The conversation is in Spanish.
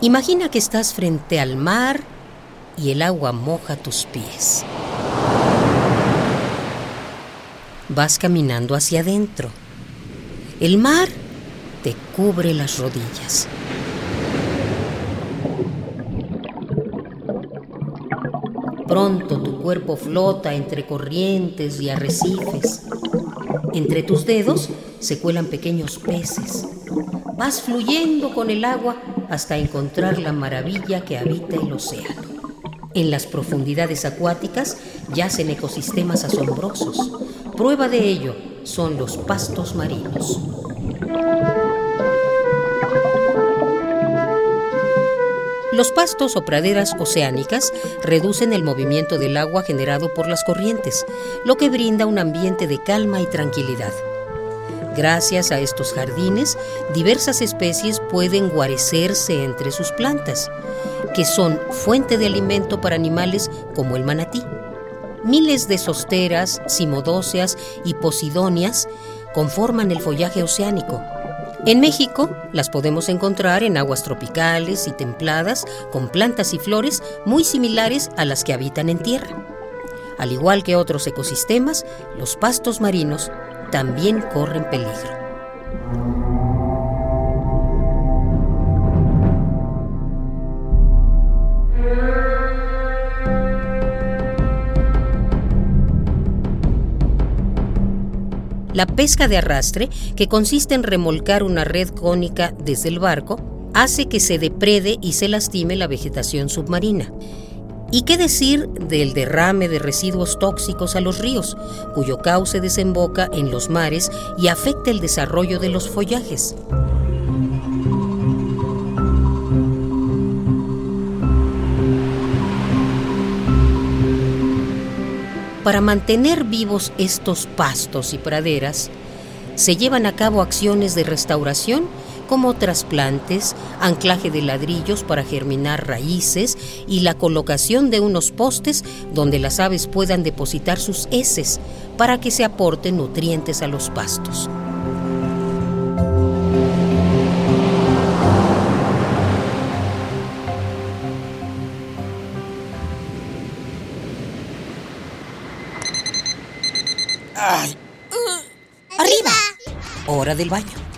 Imagina que estás frente al mar y el agua moja tus pies. Vas caminando hacia adentro. El mar te cubre las rodillas. Pronto tu cuerpo flota entre corrientes y arrecifes. Entre tus dedos se cuelan pequeños peces. Vas fluyendo con el agua hasta encontrar la maravilla que habita el océano. En las profundidades acuáticas yacen ecosistemas asombrosos. Prueba de ello son los pastos marinos. Los pastos o praderas oceánicas reducen el movimiento del agua generado por las corrientes, lo que brinda un ambiente de calma y tranquilidad. Gracias a estos jardines, diversas especies pueden guarecerse entre sus plantas, que son fuente de alimento para animales como el manatí. Miles de sosteras, simodóceas y posidonias conforman el follaje oceánico. En México las podemos encontrar en aguas tropicales y templadas con plantas y flores muy similares a las que habitan en tierra. Al igual que otros ecosistemas, los pastos marinos también corren peligro. La pesca de arrastre, que consiste en remolcar una red cónica desde el barco, hace que se deprede y se lastime la vegetación submarina. ¿Y qué decir del derrame de residuos tóxicos a los ríos, cuyo cauce desemboca en los mares y afecta el desarrollo de los follajes? Para mantener vivos estos pastos y praderas, se llevan a cabo acciones de restauración como trasplantes, anclaje de ladrillos para germinar raíces y la colocación de unos postes donde las aves puedan depositar sus heces para que se aporten nutrientes a los pastos. ¡Ay! ¡Arriba! Hora del baño.